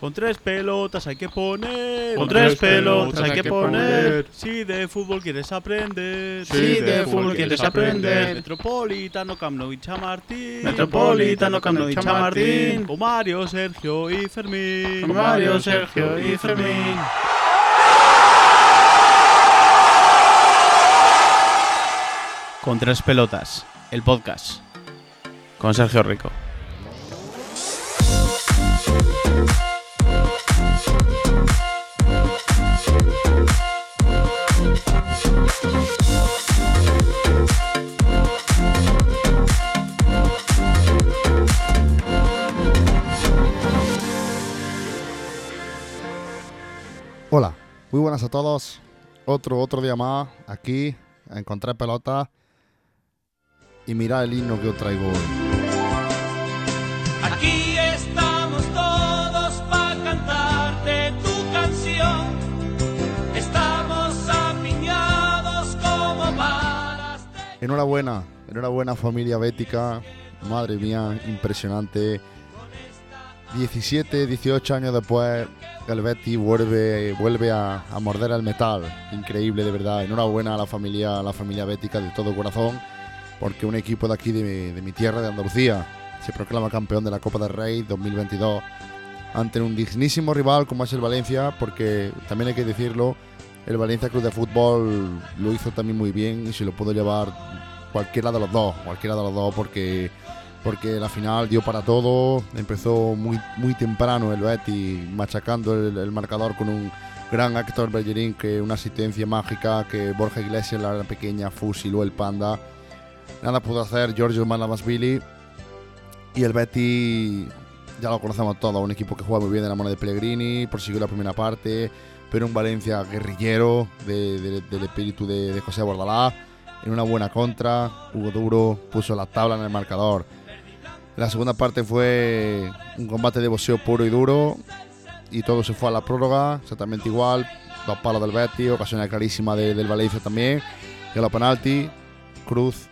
Con tres pelotas hay que poner. Con tres pelotas hay que poner. Si de fútbol quieres aprender. Si de fútbol quieres aprender. Metropolitano, Camp Nou y Chamartín. Metropolitano, Camp Nou y Chamartín. Con Mario, Sergio y Fermín. Con Mario, Sergio y Fermín. Con tres pelotas, el podcast. Con Sergio Rico. Muy buenas a todos. Otro, otro día más aquí a encontrar pelota y mirar el himno que os traigo hoy. Aquí estamos todos para cantarte tu canción. Estamos apiñados como varas. Enhorabuena, enhorabuena familia bética. Madre mía, impresionante. 17, 18 años después, Betis vuelve, vuelve a, morder el metal. Increíble, de verdad. Enhorabuena a la familia, a la familia bética de todo corazón, porque un equipo de aquí, de, mi- de mi tierra, de Andalucía, se proclama campeón de la Copa del Rey 2022 ante un dignísimo rival como es el Valencia, porque también hay que decirlo, el Valencia Club de Fútbol lo hizo también muy bien y se lo pudo llevar cualquiera de los dos, cualquiera de los dos, porque porque la final dio para todo, empezó muy, muy temprano el Betis machacando el, marcador con un gran Héctor Bellerín, que una asistencia mágica, que Borja Iglesias, la pequeña, fusiló el panda. Nada pudo hacer Giorgio Malavasvili y el Betis ya lo conocemos todos, un equipo que juega muy bien de la mano de Pellegrini, prosiguió la primera parte, pero un Valencia guerrillero de- de- del espíritu de, José Bordalás, en una buena contra, Hugo Duro puso la tabla en el marcador. La segunda parte fue un combate de boxeo puro y duro y todo se fue a la prórroga, exactamente igual, dos palos del Betis, ocasión clarísima de- del Valencia también, y a los penalti, Cruz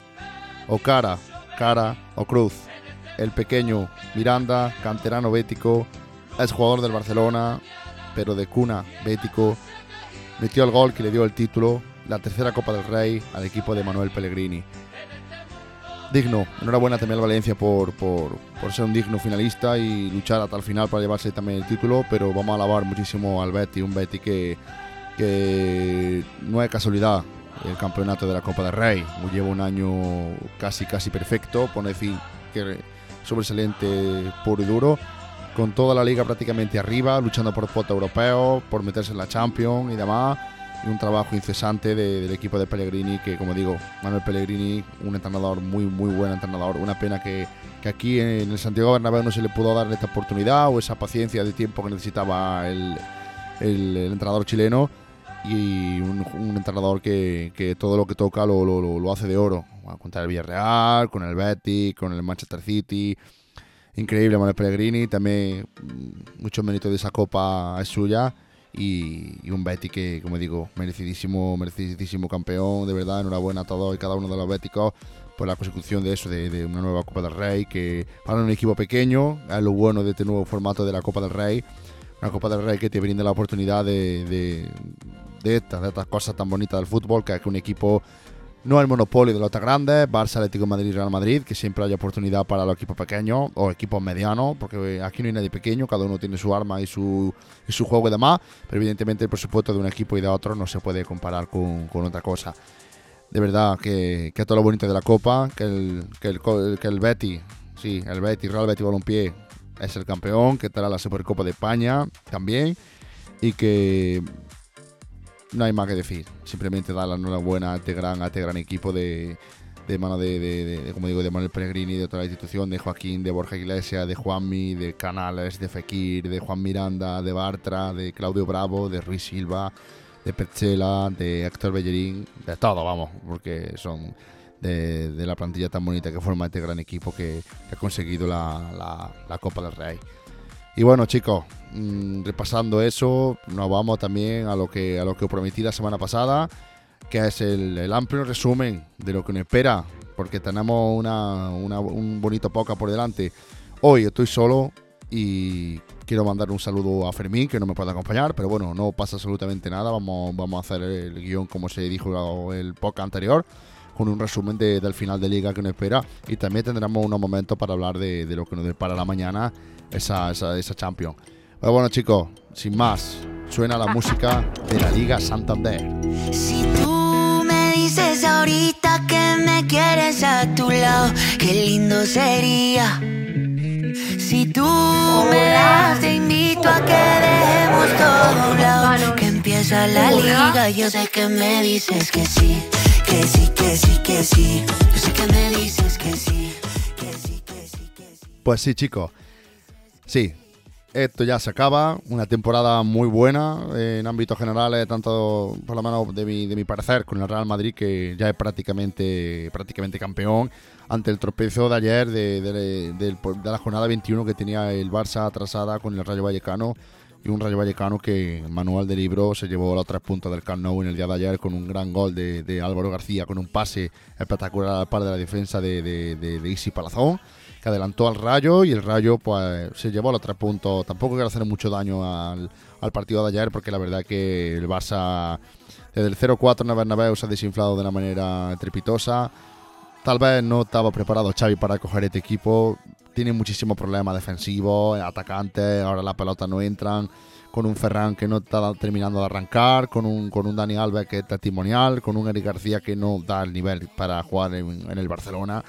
o cara, cara o Cruz. El pequeño Miranda, canterano bético, es jugador del Barcelona, pero de cuna bético, metió el gol que le dio el título, la tercera Copa del Rey al equipo de Manuel Pellegrini. Digno, enhorabuena también al Valencia por, por, por ser un digno finalista y luchar hasta el final para llevarse también el título, pero vamos a alabar muchísimo al Betty, un Betty que, que no es casualidad el campeonato de la Copa del Rey, lleva un año casi casi perfecto, pone fin que sobresaliente puro y duro, con toda la liga prácticamente arriba, luchando por cuota europeo, por meterse en la Champions y demás y un trabajo incesante de- del equipo de Pellegrini, que como digo, Manuel Pellegrini, un entrenador muy, muy buen entrenador. Una pena que, que aquí en el Santiago Bernabéu no se le pudo dar esta oportunidad o esa paciencia de tiempo que necesitaba el, el- entrenador chileno y un, entrenador que, que todo lo que toca lo, lo- lo- lo hace de oro. Contra el Villarreal, con el Betis, con el Manchester City. Increíble Manuel Pellegrini, también mm, mucho mérito de esa copa es suya y, un Betty que, como digo, merecidísimo, merecidísimo campeón, de verdad, enhorabuena a todos y cada uno de los béticos por la consecución de eso, de, una nueva Copa del Rey, que para un equipo pequeño es lo bueno de este nuevo formato de la Copa del Rey, una Copa del Rey que te brinda la oportunidad de, de, de estas, de estas cosas tan bonitas del fútbol, que es que un equipo no el monopolio de los tan grandes, Barça, Atlético Madrid Real Madrid, que siempre haya oportunidad para los equipos pequeños o equipos medianos, porque aquí no hay nadie pequeño, cada uno tiene su arma y su, su juego y demás, pero evidentemente el presupuesto de un equipo y de otro no se puede comparar con, con otra cosa. De verdad que, que todo lo bonito de la Copa, que el, que el, que el Betty, sí, el Betty, Real Betty Balompié es el campeón, que estará la Supercopa de España también, y que no hay más que decir. Simplemente dar la enhorabuena a este gran, a este gran equipo de, mano de, de- de- como digo, de Manuel Pellegrini, de toda la institución, de Joaquín, de Borja Iglesias, de Juanmi, de Canales, de Fekir, de Juan Miranda, de Bartra, de Claudio Bravo, de Ruiz Silva, de Petzela, de Héctor Bellerín, de todo, vamos, porque son de, la plantilla tan bonita que forma este gran equipo que, ha conseguido la- la Copa del Rey. Y bueno, chicos, mm, repasando eso, nos vamos también a lo que a lo que os prometí la semana pasada, que es el, amplio resumen de lo que nos espera, porque tenemos una, una- un bonito poca por delante. Hoy estoy solo, Y quiero mandar un saludo a Fermín, que no me puede acompañar, pero bueno, no pasa absolutamente nada. Vamos, vamos a hacer el guion como se dijo el podcast anterior, con un resumen del final de liga que nos espera. Y también tendremos unos momentos para hablar de, lo que nos depara la mañana esa, esa, esa Champions. Pero bueno, chicos, sin más, suena la música de la Liga Santander. Si tú me dices ahorita que me quieres a tu lado, qué lindo sería. Si tú me das, te invito a que dejemos todo un lado. Que empieza la liga, yo sé que me dices que sí, que sí, que sí, que sí. Yo sé que me dices que sí, que sí, que sí, que sí. Pues sí, chicos. Sí, esto ya se acaba. Una temporada muy buena en ámbitos generales, tanto por lo menos de mi, de mi parecer, con el Real Madrid, que ya es prácticamente, prácticamente campeón, ante el tropiezo de ayer de, de- de- la jornada 21 que tenía el Barça atrasada con el Rayo Vallecano. Y un Rayo Vallecano que Manuel de Libro se llevó los tres puntos del Camp Nou en el día de ayer con un gran gol de, Álvaro García, con un pase espectacular al par de la defensa de, de, de- de Isi Palazón que adelantó al Rayo y el Rayo pues se llevó los tres puntos. Tampoco quiero hacer mucho daño al, al partido de ayer porque la verdad que el Barça desde el 0-4 en el se ha desinflado de una manera trepitosa. Tal vez no estaba preparado Xavi para coger este equipo. Tiene muchísimos problemas defensivos, atacantes, ahora las pelotas no entran. Con un Ferran que no está terminando de arrancar, con un, con un Dani Alves que es testimonial, con un Eric García que no da el nivel para jugar en, en el Barcelona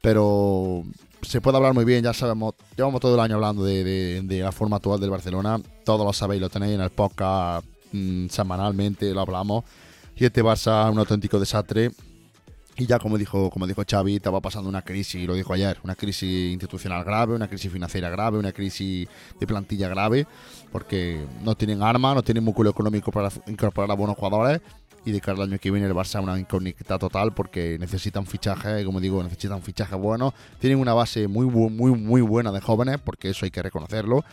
pero se puede hablar muy bien, ya sabemos, llevamos todo el año hablando de, la forma actual del Barcelona, todos lo sabéis, lo tenéis en el podcast mm, semanalmente, lo hablamos, y este Barça es un auténtico desastre, y ya como dijo, como dijo Xavi, estaba pasando una crisis, lo dijo ayer, una crisis institucional grave, una crisis financiera grave, una crisis de plantilla grave, porque no tienen armas, no tienen músculo económico para incorporar a buenos jugadores, y de cara al año que viene el Barça una incógnita total porque necesitan fichajes, como digo, necesitan fichajes buenos. Tienen una base muy, muy, muy buena de jóvenes, porque eso hay que reconocerlo.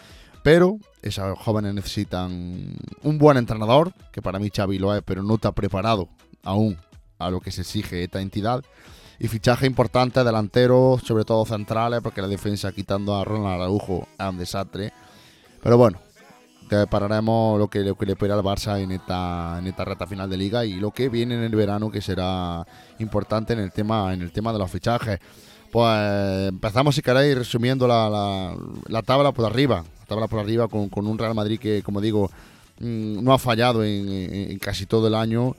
Pero esos jóvenes necesitan un buen entrenador, que para mí Xavi lo es, pero no está preparado aún a lo que se exige esta entidad. Y fichaje importante, delanteros, sobre todo centrales, porque la defensa quitando a Ronald Araujo es un desastre. Pero bueno, que pararemos lo que, lo que le espera al Barça en esta, en esta reta final de liga y lo que viene en el verano que será importante en el tema, en el tema de los fichajes. Pues empezamos si queréis resumiendo la, la- la tabla por arriba. La tabla por arriba con, con un Real Madrid que, como digo, mm, no ha fallado en, casi todo el año.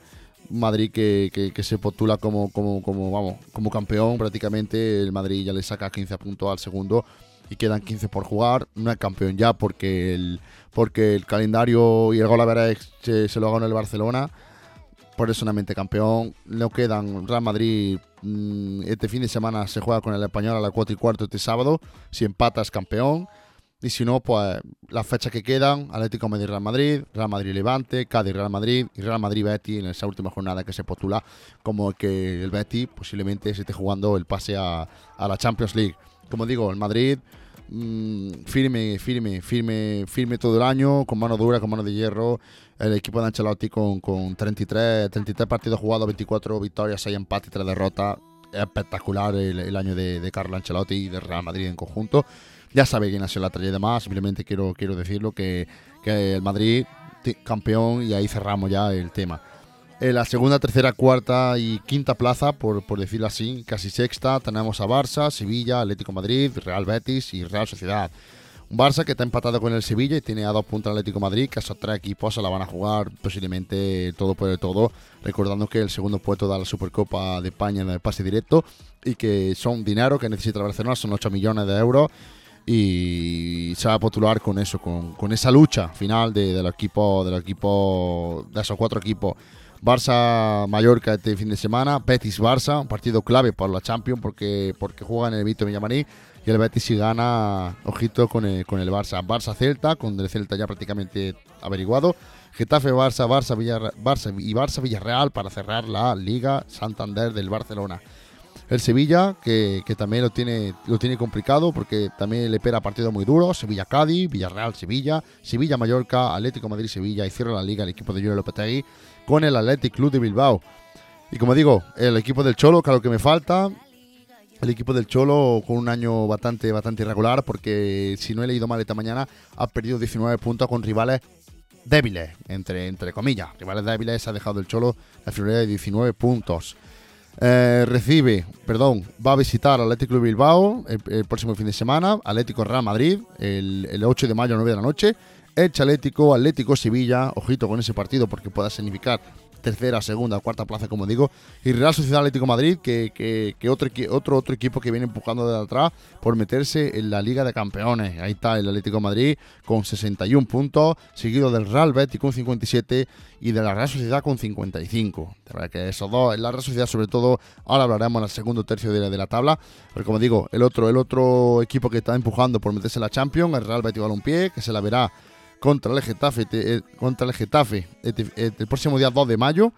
Madrid que, que- que se postula como, como, como, vamos, como campeón prácticamente. El Madrid ya le saca 15 puntos al segundo y quedan 15 por jugar. No es campeón ya porque el, porque el calendario y el gol a se, se lo ganó el Barcelona. Por eso mente campeón. No quedan Real Madrid. mm, Este fin de semana se juega con el español a las 4 y cuarto este sábado. Si empata es campeón. Y si no, pues las fechas que quedan, Atlético Madrid, Real Madrid, Real Madrid Levante, Cádiz, Real Madrid y Real Madrid Betis en esa última jornada que se postula como que el Betis posiblemente se esté jugando el pase a, a la Champions League. Como digo, el Madrid mm, firme, firme, firme, firme todo el año, con mano dura, con mano de hierro. El equipo de Ancelotti con, con 33, 33 partidos jugados, 24 victorias, 6 empates y 3 derrotas. Es espectacular el, el año de, de Carlo Ancelotti y de Real Madrid en conjunto. Ya sabe quién ha sido la tragedia más, simplemente quiero, quiero decirlo que, que el Madrid campeón y ahí cerramos ya el tema. En la segunda, tercera, cuarta y quinta plaza, por, por decirlo así, casi sexta, tenemos a Barça, Sevilla, Atlético de Madrid, Real Betis y Real Sociedad. Un Barça que está empatado con el Sevilla y tiene a dos puntos el Atlético de Madrid, que esos tres equipos se la van a jugar posiblemente todo por el todo, recordando que el segundo puesto da la Supercopa de España en el pase directo y que son dinero que necesita el Barcelona, son 8 millones de euros y se va a postular con eso, con, con esa lucha final de, del equipo, del equipo, de esos cuatro equipos. Barça Mallorca este fin de semana, Betis Barça, un partido clave para la Champions porque, porque juegan en el Vito Villamarí y el Betis si gana, ojito con el, con el Barça. Barça Celta, con el Celta ya prácticamente averiguado. Getafe Barça, Barça, Barça y Barça Villarreal para cerrar la Liga Santander del Barcelona. El Sevilla, que, también lo tiene, lo tiene complicado porque también le espera partidos muy duros. Sevilla-Cádiz, Villarreal-Sevilla, Sevilla-Mallorca, Atlético Madrid-Sevilla y cierra la liga el equipo de Julio Lopetegui con el Athletic Club de Bilbao. Y como digo, el equipo del Cholo, lo que me falta, el equipo del Cholo con un año bastante, bastante irregular, porque si no he leído mal esta mañana, ha perdido 19 puntos con rivales débiles, entre, entre comillas. Rivales débiles, ha dejado el Cholo la friolera de 19 puntos. Eh, recibe, perdón, va a visitar Atlético de Bilbao el, el, próximo fin de semana, Atlético Real Madrid, el, el 8 de mayo a 9 de la noche. Elche Atlético, Atlético Sevilla, ojito con ese partido porque pueda significar tercera, segunda, cuarta plaza, como digo. Y Real Sociedad Atlético Madrid, que, que, que otro, otro, otro equipo que viene empujando de atrás por meterse en la Liga de Campeones. Ahí está el Atlético Madrid con 61 puntos, seguido del Real Betis con 57 y de la Real Sociedad con 55. De verdad que esos dos, en la Real Sociedad sobre todo, ahora hablaremos en el segundo tercio de la, de la tabla. Pero como digo, el otro, el otro equipo que está empujando por meterse en la Champions, el Real Betis Balompié, que se la verá contra el Getafe, te, contra el, Getafe el, el, próximo día 2 de mayo.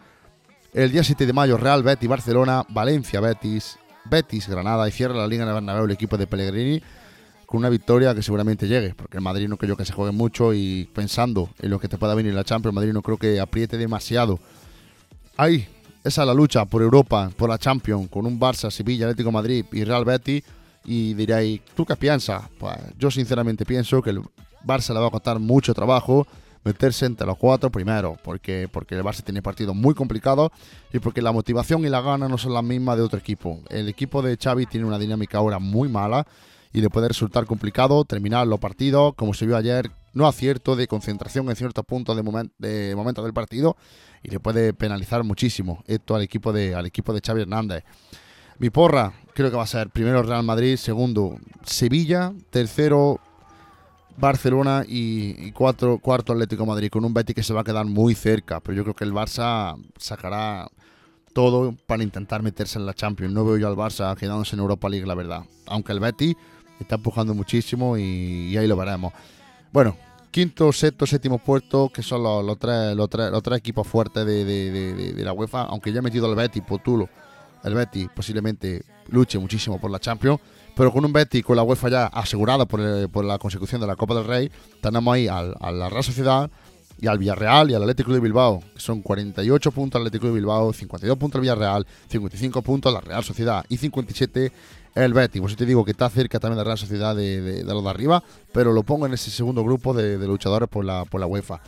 El día 7 de mayo, Real Betis, Barcelona, Valencia, Betis, Betis, Granada y cierra la Liga de Bernabéu el equipo de Pellegrini con una victoria que seguramente llegue, porque el Madrid no creo que se juegue mucho y pensando en lo que te pueda venir la Champions, el Madrid no creo que apriete demasiado. Ahí, esa es la lucha por Europa, por la Champions, con un Barça, Sevilla, Atlético Madrid y Real Betis. Y diréis, ¿tú qué piensas? Pues yo sinceramente pienso que el Barça le va a costar mucho trabajo meterse entre los cuatro primeros, porque, porque el Barça tiene partidos muy complicados y porque la motivación y la gana no son las mismas de otro equipo. El equipo de Xavi tiene una dinámica ahora muy mala y le puede resultar complicado terminar los partidos, como se vio ayer, no acierto de concentración en ciertos puntos de, moment, de momento del partido y le puede penalizar muchísimo esto al equipo de, al equipo de Xavi Hernández. Mi porra creo que va a ser primero Real Madrid, segundo Sevilla, tercero Barcelona y, cuatro, cuarto Atlético Madrid, con un Betis que se va a quedar muy cerca. Pero yo creo que el Barça sacará todo para intentar meterse en la Champions. No veo yo al Barça quedándose en Europa League, la verdad. Aunque el Betis está empujando muchísimo y, ahí lo veremos. Bueno, quinto, sexto, séptimo puesto, que son los, los, tres, los, tres, equipos fuertes de, la UEFA. Aunque ya he metido al Betis, Potulo, el Betis posiblemente luche muchísimo por la Champions. Pero con un Betis con la UEFA ya asegurada por, el, por la consecución de la Copa del Rey, tenemos ahí al, a la Real Sociedad y al Villarreal y al Atlético de Bilbao, que son 48 puntos al Atlético de Bilbao, 52 puntos al Villarreal, 55 puntos a la Real Sociedad y 57 el Betis. Pues yo te digo que está cerca también de la Real Sociedad de, de, de los de arriba, pero lo pongo en ese segundo grupo de, de luchadores por la, por la UEFA.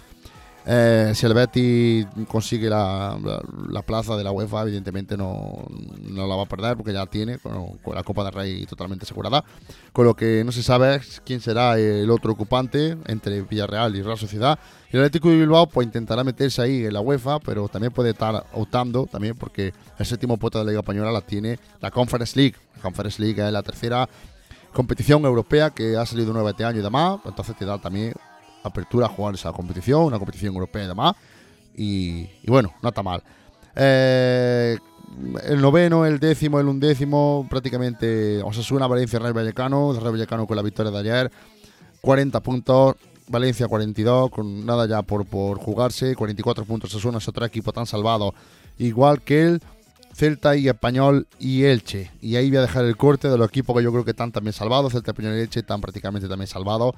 Eh, si el Betis consigue la, la, la, plaza de la UEFA, evidentemente no, no, la va a perder porque ya tiene con, la Copa del Rey totalmente asegurada. Con lo que no se sabe quién será el otro ocupante entre Villarreal y Real Sociedad. Y el Atlético de Bilbao pues intentará meterse ahí en la UEFA, pero también puede estar optando también porque el séptimo puesto de la Liga Española la tiene la Conference League. La Conference League es la tercera competición europea que ha salido nueva este año y demás, entonces te da también apertura a jugar esa competición, una competición europea y demás. Y, bueno, no está mal. Eh, el noveno, el décimo, el undécimo, prácticamente Osasuna, Valencia, Real Vallecano, Real Vallecano con la victoria de ayer, 40 puntos, Valencia 42, con nada ya por, por jugarse, 44 puntos, Osasuna es otro equipo tan salvado, igual que el Celta y Español y Elche. Y ahí voy a dejar el corte de los equipos que yo creo que están también salvados, Celta, Español y Elche están prácticamente también salvados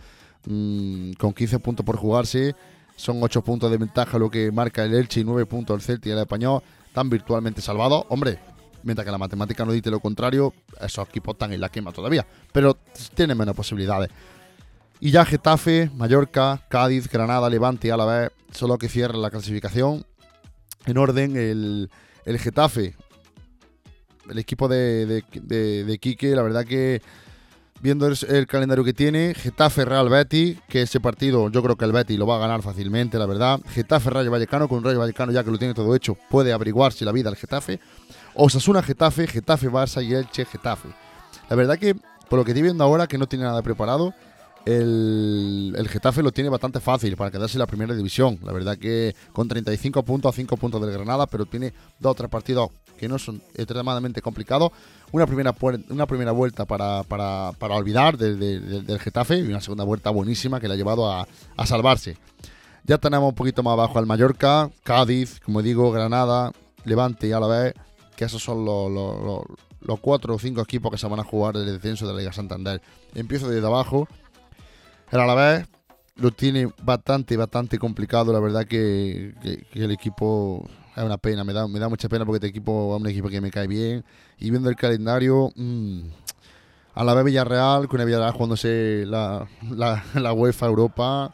mmm, con 15 puntos por jugarse. Son 8 puntos de ventaja lo que marca el Elche y 9 puntos el Celta y el Español. Están virtualmente salvados. Hombre, mientras que la matemática no dice lo contrario, esos equipos están en la quema todavía. Pero tienen menos posibilidades. Y ya Getafe, Mallorca, Cádiz, Granada, Levante y Alavés son los que cierran la clasificación. En orden, el, el Getafe, el equipo de, de, de, de Quique, la verdad que viendo el, el, calendario que tiene, Getafe Real Betis, que ese partido yo creo que el Betis lo va a ganar fácilmente, la verdad. Getafe Rayo Vallecano, con Rayo Vallecano ya que lo tiene todo hecho, puede averiguarse la vida al Getafe. Osasuna Getafe, Getafe Barça y Elche Getafe. La verdad que, por lo que estoy viendo ahora, que no tiene nada preparado, el, el, Getafe lo tiene bastante fácil para quedarse en la primera división. La verdad que con 35 puntos a 5 puntos del Granada, pero tiene dos o tres partidos que no son extremadamente complicados. Una primera, una primera vuelta para, para, para olvidar del, del, del, Getafe y una segunda vuelta buenísima que le ha llevado a, a, salvarse. Ya tenemos un poquito más abajo al Mallorca, Cádiz, como digo, Granada, Levante y Alavés, que esos son los, los, cuatro o cinco equipos que se van a jugar el descenso de la Liga Santander. Empiezo desde abajo. El Alavés, lo tiene bastante, bastante complicado. La verdad que el equipo es una pena, me da, me da mucha pena porque este equipo es un equipo que me cae bien. Y viendo el calendario, mm, a la vez Villarreal, con el Villarreal jugándose la, la, la UEFA Europa.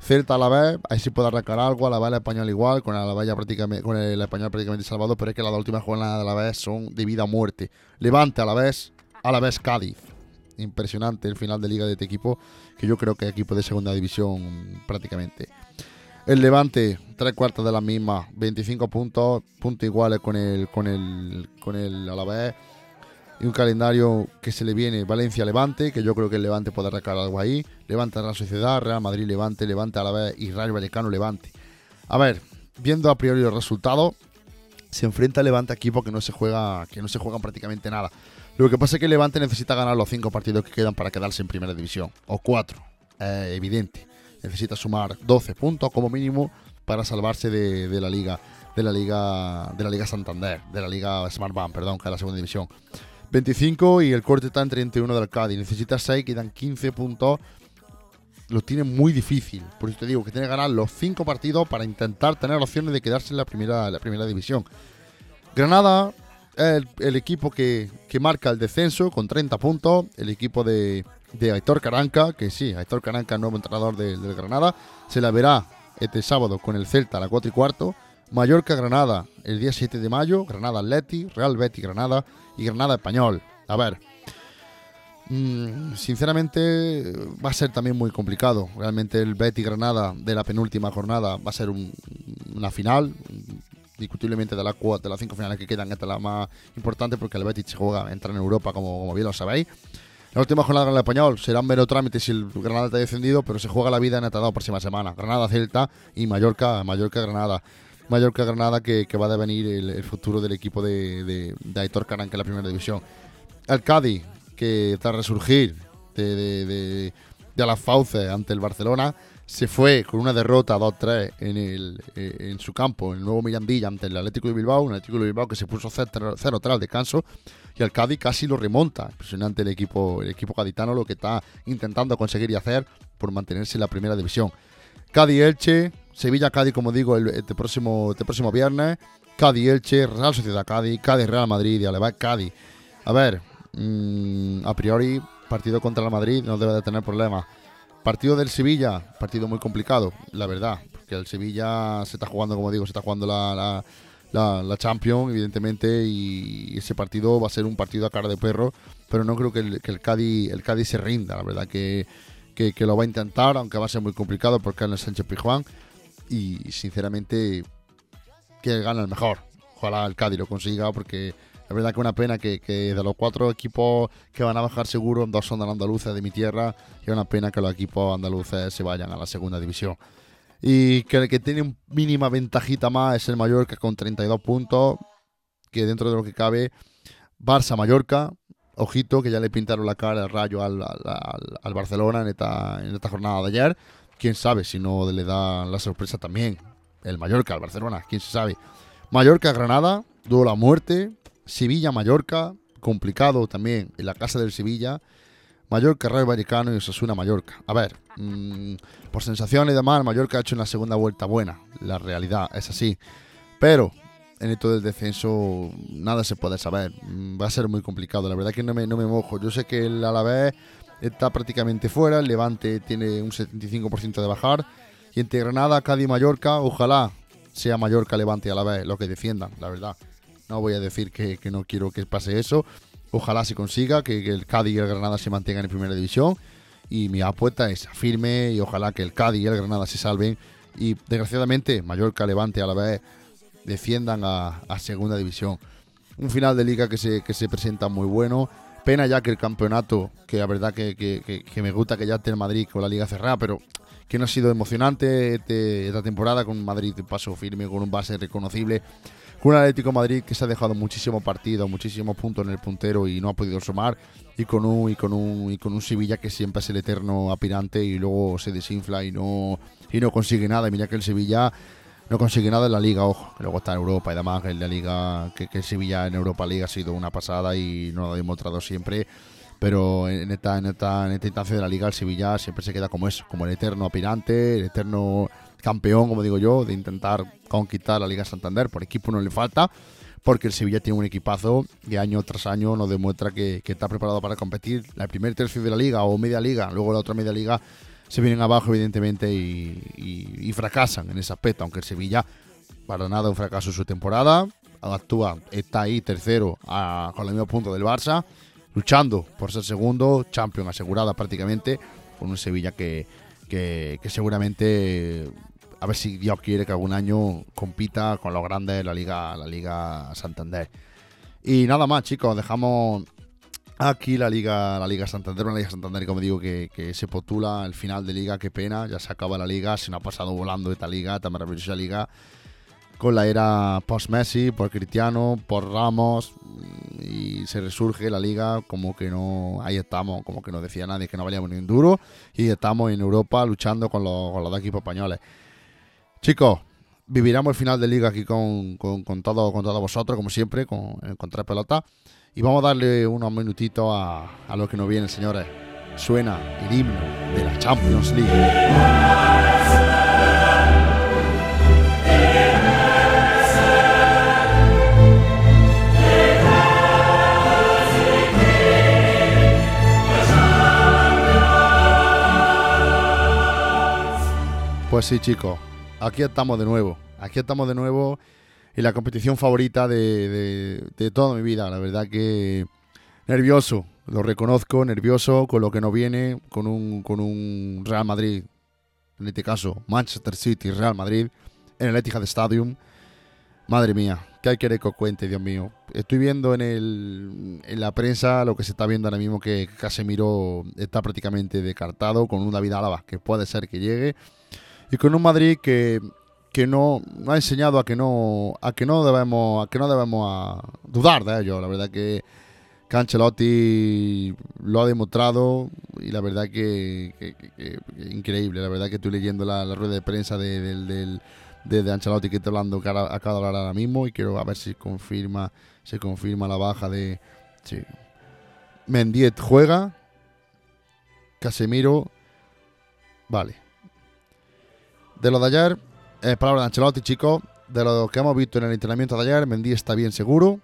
Celta a la vez, ahí sí puede arrancar algo, a la vez el español igual, con, la vez prácticamente, con el español prácticamente salvado, pero es que las dos últimas jornadas a la vez son de vida o muerte. Levante a la vez, a la vez Cádiz. Impresionante el final de liga de este equipo, que yo creo que es equipo de segunda división prácticamente. El Levante, tres cuartos de la misma, 25 puntos, puntos iguales con el, con el, con el Alavés. Y un calendario que se le viene Valencia-Levante, que yo creo que el Levante puede arrancar algo ahí. Levante Real Sociedad, Real Madrid-Levante, Levante Alavés y Rayo Vallecano-Levante. A ver, viendo a priori los resultados, se enfrenta el Levante aquí porque no se juega, que no se juegan prácticamente nada. Lo que pasa es que Levante necesita ganar los cinco partidos que quedan para quedarse en primera división, o cuatro, eh, evidente. Necesita sumar 12 puntos como mínimo para salvarse de, de la liga, de la liga, de la liga Santander, de la liga Smart Bank, perdón, que es la segunda división. 25 y el corte está en 31 del Cádiz. Necesita 6, quedan 15 puntos. Lo tiene muy difícil. Por eso te digo que tiene que ganar los 5 partidos para intentar tener opciones de quedarse en la primera, la primera división. Granada el, equipo que, que marca el descenso con 30 puntos. El equipo de, de Aitor Caranca, que sí, Aitor Caranca, nuevo entrenador del del Granada, se la verá este sábado con el Celta a las 4 y cuarto. Mallorca Granada el día 7 de mayo, Granada Atleti, Real Betis Granada y Granada Español. A ver, mm, sinceramente va a ser también muy complicado. Realmente el Betis Granada de la penúltima jornada va a ser un- una final. Discutiblemente de las de las cinco finales que quedan, esta es la más importante porque el Betis juega, entra en Europa, como, como bien lo sabéis. La última jornada con el español será un mero trámite si el Granada está descendido, pero se juega la vida en esta próxima semana. Granada Celta y Mallorca, Mallorca Granada. Mallorca Granada que, va a devenir el, futuro del equipo de, de, de Aitor Caranca en la primera división. El Cádiz, que tras resurgir de, de, de, de a las fauces ante el Barcelona, se fue con una derrota 2-3 en, el, eh, en su campo, en el nuevo Mirandilla, ante el Atlético de Bilbao. Un Atlético de Bilbao que se puso 0-3 al descanso y el Cádiz casi lo remonta. Impresionante el equipo, el equipo gaditano lo que está intentando conseguir y hacer por mantenerse en la primera división. Cádiz-Elche, Sevilla-Cádiz, como digo, el, este, próximo, este próximo viernes. Cádiz-Elche, Real Sociedad-Cádiz, Cádiz-Real Madrid y Alevá Cádiz. A ver, mm, a priori, partido contra el Madrid no debe de tener problemas. Partido del Sevilla, partido muy complicado, la verdad, porque el Sevilla se está jugando, como digo, se está jugando la, la, la, Champions, evidentemente, y ese partido va a ser un partido a cara de perro, pero no creo que el, el, Cádiz, el Cádiz se rinda, la verdad que, que, lo va a intentar, aunque va a ser muy complicado porque es el Sánchez Pijuán, y sinceramente que gane el mejor. Ojalá el Cádiz lo consiga porque la verdad que una pena que, que de los cuatro equipos que van a bajar seguro, dos son de la andaluza de mi tierra y es una pena que los equipos andaluces se vayan a la segunda división. Y que el que tiene un mínima ventajita más es el Mallorca con 32 puntos, que dentro de lo que cabe, Barça-Mallorca, ojito que ya le pintaron la cara al rayo al- al Barcelona en esta, en esta jornada de ayer. Quién sabe si no le da la sorpresa también el Mallorca al Barcelona, quién se sabe. Mallorca-Granada, duelo a muerte. Sevilla-Mallorca, complicado también en la casa del Sevilla. Mallorca, Rayo Vallecano y Osasuna Mallorca. A ver, mm, por sensaciones y demás, Mallorca ha hecho una segunda vuelta buena. La realidad es así. Pero en esto del descenso nada se puede saber. Mm, Va a ser muy complicado. La verdad que no me, no me mojo. Yo sé que el Alavés está prácticamente fuera. El Levante tiene un 75% de bajar. Y entre Granada, Cádiz y Mallorca, ojalá sea Mallorca, Levante y Alavés lo que defiendan, la verdad. No voy a decir que, no quiero que pase eso. Ojalá se consiga, que, el Cádiz y el Granada se mantengan en primera división. Y mi apuesta es firme y ojalá que el Cádiz y el Granada se salven. Y desgraciadamente Mallorca, Levante a la vez defiendan a, a segunda división. Un final de liga que se, presenta muy bueno. Pena ya que el campeonato, que la verdad que, me gusta que ya esté el Madrid con la liga cerrada, pero que no ha sido emocionante este- esta temporada con Madrid paso firme, con un base reconocible. Con un Atlético Madrid que se ha dejado muchísimos partidos, muchísimos puntos en el puntero y no ha podido sumar. Y con un, y con un, y con un Sevilla que siempre es el eterno aspirante y luego se desinfla y no, y no consigue nada. Y mira que el Sevilla no consigue nada en la liga, ojo, que luego está en Europa y demás, que en la liga, que, que el Sevilla en Europa League ha sido una pasada y no lo ha demostrado siempre. pero en esta, en, esta, en esta instancia de la Liga el Sevilla siempre se queda como eso, como el eterno aspirante, el eterno campeón, como digo yo, de intentar conquistar la Liga Santander. Por equipo no le falta, porque el Sevilla tiene un equipazo y año tras año nos demuestra que, está preparado para competir. La primer tercio de la Liga o media liga, luego la otra media liga, se vienen abajo evidentemente y, fracasan en ese aspecto, aunque el Sevilla para nada un fracaso en su temporada. Actúa, está ahí tercero con el mismo punto del Barça, luchando por ser segundo, champion asegurada prácticamente, con un Sevilla que, que, seguramente, a ver si Dios quiere que algún año compita con los grandes de la Liga, la Liga Santander. Y nada más, chicos, dejamos aquí la Liga, la Liga Santander, una Liga Santander, como digo, que, que se postula el final de Liga, qué pena, ya se acaba la Liga, se nos ha pasado volando esta Liga, esta maravillosa Liga con la era post-Messi, por Cristiano, por Ramos, y se resurge la liga como que no, ahí estamos, como que no decía nadie que no valíamos ni un duro, y estamos en Europa luchando con los, con los dos equipos españoles. Chicos, viviremos el final de liga aquí con, con, con todo, con todos vosotros, como siempre, con, con tres pelotas, y vamos a darle unos minutitos a, a lo que nos viene, señores. Suena el himno de la Champions League. Pues sí, chicos, aquí estamos de nuevo. Aquí estamos de nuevo en la competición favorita de, de- toda mi vida. La verdad que nervioso, lo reconozco, nervioso con lo que nos viene, con un, con un Real Madrid, en este caso Manchester City, Real Madrid, en el Etihad Stadium. Madre mía, ¿qué hay que que os cuente, Dios mío? Estoy viendo en, el, en la prensa lo que se está viendo ahora mismo, que Casemiro está prácticamente descartado, con un David Álava que puede ser que llegue y con un Madrid que, que no, no ha enseñado a que no a que no debemos a que no debemos a dudar de ello. La verdad que, que Ancelotti lo ha demostrado y la verdad que, increíble. La verdad que estoy leyendo la, rueda de prensa de, del- de- de Ancelotti que está hablando que ahora- acaba de hablar ahora mismo y quiero a ver si confirma se confirma la baja de sí. Mendiet juega Casemiro vale de lo de ayer, palabra de Ancelotti, chicos. De lo que hemos visto en el entrenamiento de ayer, Mendy está bien seguro.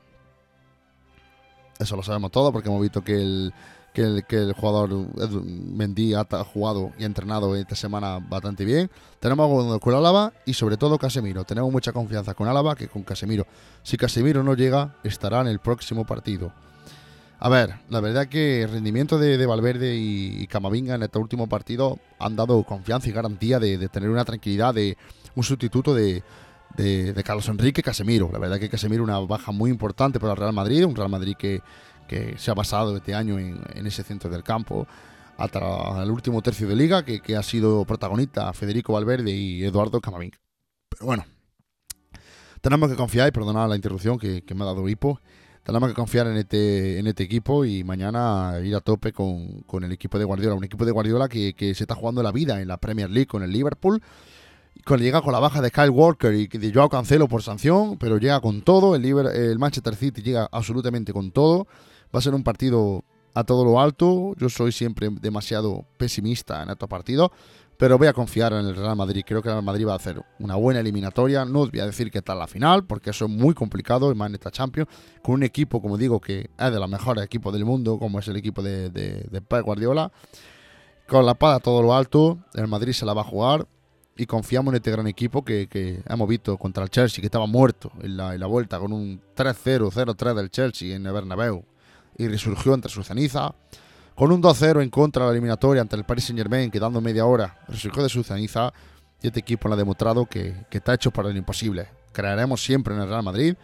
Eso lo sabemos todo porque hemos visto que el, que el, que el jugador Mendy ha jugado y entrenado esta semana bastante bien. Tenemos con Álava y sobre todo Casemiro. Tenemos mucha confianza con Álava que con Casemiro. Si Casemiro no llega, estará en el próximo partido. A ver, la verdad que el rendimiento de, de Valverde y, Camavinga en este último partido han dado confianza y garantía de, tener una tranquilidad de un sustituto de, de- Carlos Enrique Casemiro. La verdad que Casemiro una baja muy importante para el Real Madrid, un Real Madrid que, que se ha basado este año en, ese centro del campo hasta el último tercio de liga que, que ha sido protagonista Federico Valverde y Eduardo Camavinga. Pero bueno, tenemos que confiar y perdonar la interrupción que, que me ha dado hipo. Tenemos que confiar en este, en este equipo y mañana ir a tope con, con el equipo de Guardiola. Un equipo de Guardiola que, que se está jugando la vida en la Premier League con el Liverpool. Con, llega con la baja de Kyle Walker y de Joao Cancelo por sanción, pero llega con todo. El, Liver- el Manchester City llega absolutamente con todo. Va a ser un partido a todo lo alto. Yo soy siempre demasiado pesimista en estos partidos, pero voy a confiar en el Real Madrid. Creo que el Real Madrid va a hacer una buena eliminatoria. No os voy a decir está en la final, porque eso es muy complicado, y más en esta Champions, con un equipo, como digo, que es de los mejores equipos del mundo, como es el equipo de, de, de Pep Guardiola. Con la espada a todo lo alto, el Madrid se la va a jugar y confiamos en este gran equipo que, que hemos visto contra el Chelsea, que estaba muerto en la, vuelta con un 3-0, 0-3 del Chelsea en el Bernabéu y resurgió entre su ceniza. Con un 2-0 en contra de la eliminatoria ante el Paris Saint Germain, quedando media hora, resurgió de su ceniza y este equipo lo ha demostrado que, que está hecho para lo imposible. Crearemos siempre en el Real Madrid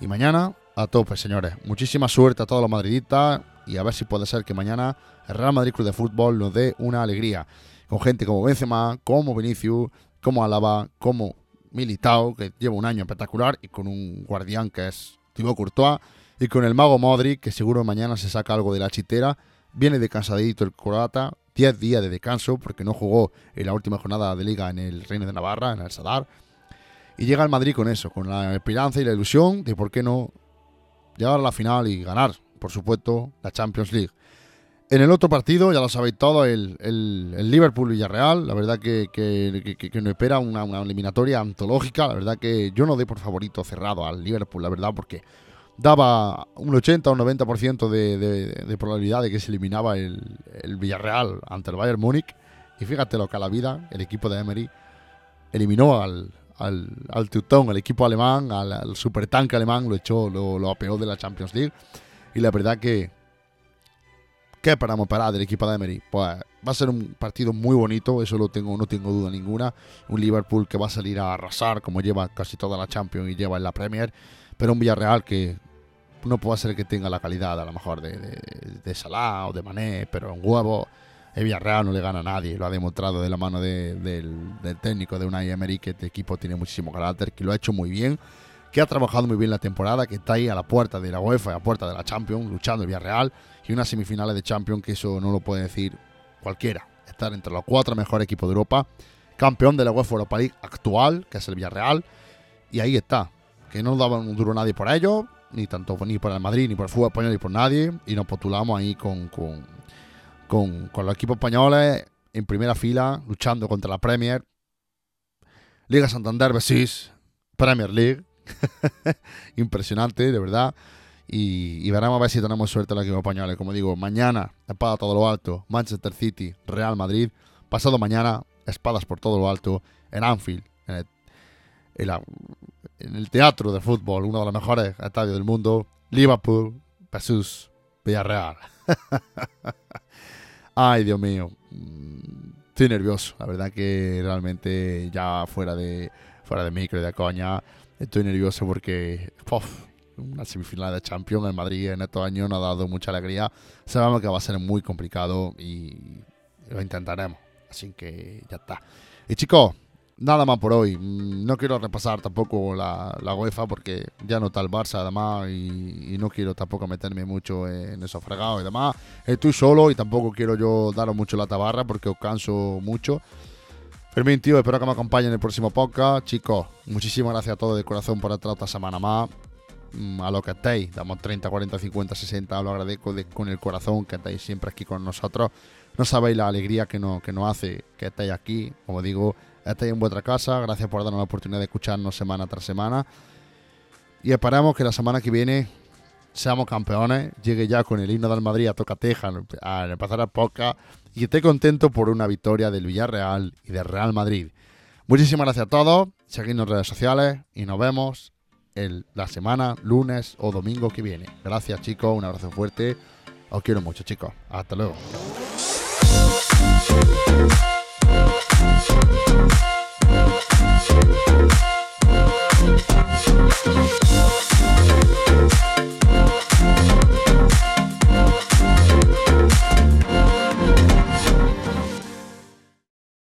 y mañana a tope, señores. Muchísima suerte a todos los madridistas y a ver si puede ser que mañana el Real Madrid Club de Fútbol nos dé una alegría. Con gente como Benzema, como Vinicius, como Alaba, como Militao, que lleva un año espectacular, y con un guardián que es Thibaut Courtois, y con el mago Modric, que seguro mañana se saca algo de la chitera. Viene de cansadito el croata, 10 días de descanso, porque no jugó en la última jornada de liga en el Reino de Navarra, en el Sadar. Y llega al Madrid con eso, con la esperanza y la ilusión de por qué no llegar a la final y ganar, por supuesto, la Champions League. En el otro partido, ya lo sabéis todo, el, el, Liverpool-Villarreal. La verdad que, que, que, nos espera una, una, eliminatoria antológica. La verdad que yo no doy por favorito cerrado al Liverpool, la verdad, porque daba un 80 o un 90% de, de, de, probabilidad de que se eliminaba el, el, Villarreal ante el Bayern Múnich. Y fíjate lo que a la vida, el equipo de Emery eliminó al, al, al Teutón, el equipo alemán, al, al supertanque alemán, lo echó, lo, lo apeó de la Champions League. Y la verdad que ¿Qué esperamos esperar del equipo de Emery? Pues va a ser un partido muy bonito, eso lo tengo, no tengo duda ninguna. Un Liverpool que va a salir a arrasar, como lleva casi toda la Champions y lleva en la Premier, pero un Villarreal que no puede ser que tenga la calidad a lo mejor de, de, Salah o de Mané, pero en huevo el Villarreal no le gana a nadie, lo ha demostrado de la mano del, del, técnico de Unai Emery, que este equipo tiene muchísimo carácter, que lo ha hecho muy bien, que ha trabajado muy bien la temporada, que está ahí a la puerta de la UEFA, a la puerta de la Champions, luchando el Villarreal y unas semifinales de Champions que eso no lo puede decir cualquiera. Estar entre los cuatro mejores equipos de Europa, campeón de la UEFA Europa League actual, que es el Villarreal, y ahí está. Que no daba un duro nadie por ello, ni tanto ni por el Madrid, ni por el fútbol español, ni por nadie, y nos postulamos ahí con, con, con, con los equipos españoles en primera fila, luchando contra la Premier, Liga Santander Besis, Premier League. Impresionante, de verdad. Y, veremos a ver si tenemos suerte en los equipos españoles. Como digo, mañana, espada todo lo alto, Manchester City, Real Madrid. Pasado mañana, espadas por todo lo alto, en Anfield, en el, teatro de fútbol, uno de los mejores estadios del mundo, Liverpool versus Villarreal. Ay, Dios mío. Estoy nervioso. La verdad que realmente ya fuera de, fuera de micro y de coña, estoy nervioso porque una semifinal de Champions en Madrid en estos años nos ha dado mucha alegría. Sabemos que va a ser muy complicado y lo intentaremos. Así que ya está. Y chicos, nada más por hoy. Mm, no quiero repasar tampoco la, la UEFA porque ya no está el Barça además y, no quiero tampoco meterme mucho en esos fregados y demás. Estoy solo y tampoco quiero yo daros mucho la tabarra porque os canso mucho. Fermín, tío, espero que me acompañen en el próximo podcast. Chicos, muchísimas gracias a todos de corazón por estar otra semana más. Mm, a lo que estéis, damos 30, 40, 50, 60, lo agradezco con el corazón que estáis siempre aquí con nosotros. No sabéis la alegría que nos, que nos hace que estéis aquí, como digo, estáis en vuestra casa, gracias por darnos la oportunidad de escucharnos semana tras semana. Y esperamos que la semana que viene seamos campeones, llegue ya con el himno del Madrid a Tocateja a empezar a poca y esté contento por una victoria del Villarreal y del Real Madrid. Muchísimas gracias a todos, seguidnos en redes sociales y nos vemos el, la semana, lunes o domingo que viene. Gracias chicos, un abrazo fuerte. Os quiero mucho chicos. Hasta luego. Thank you.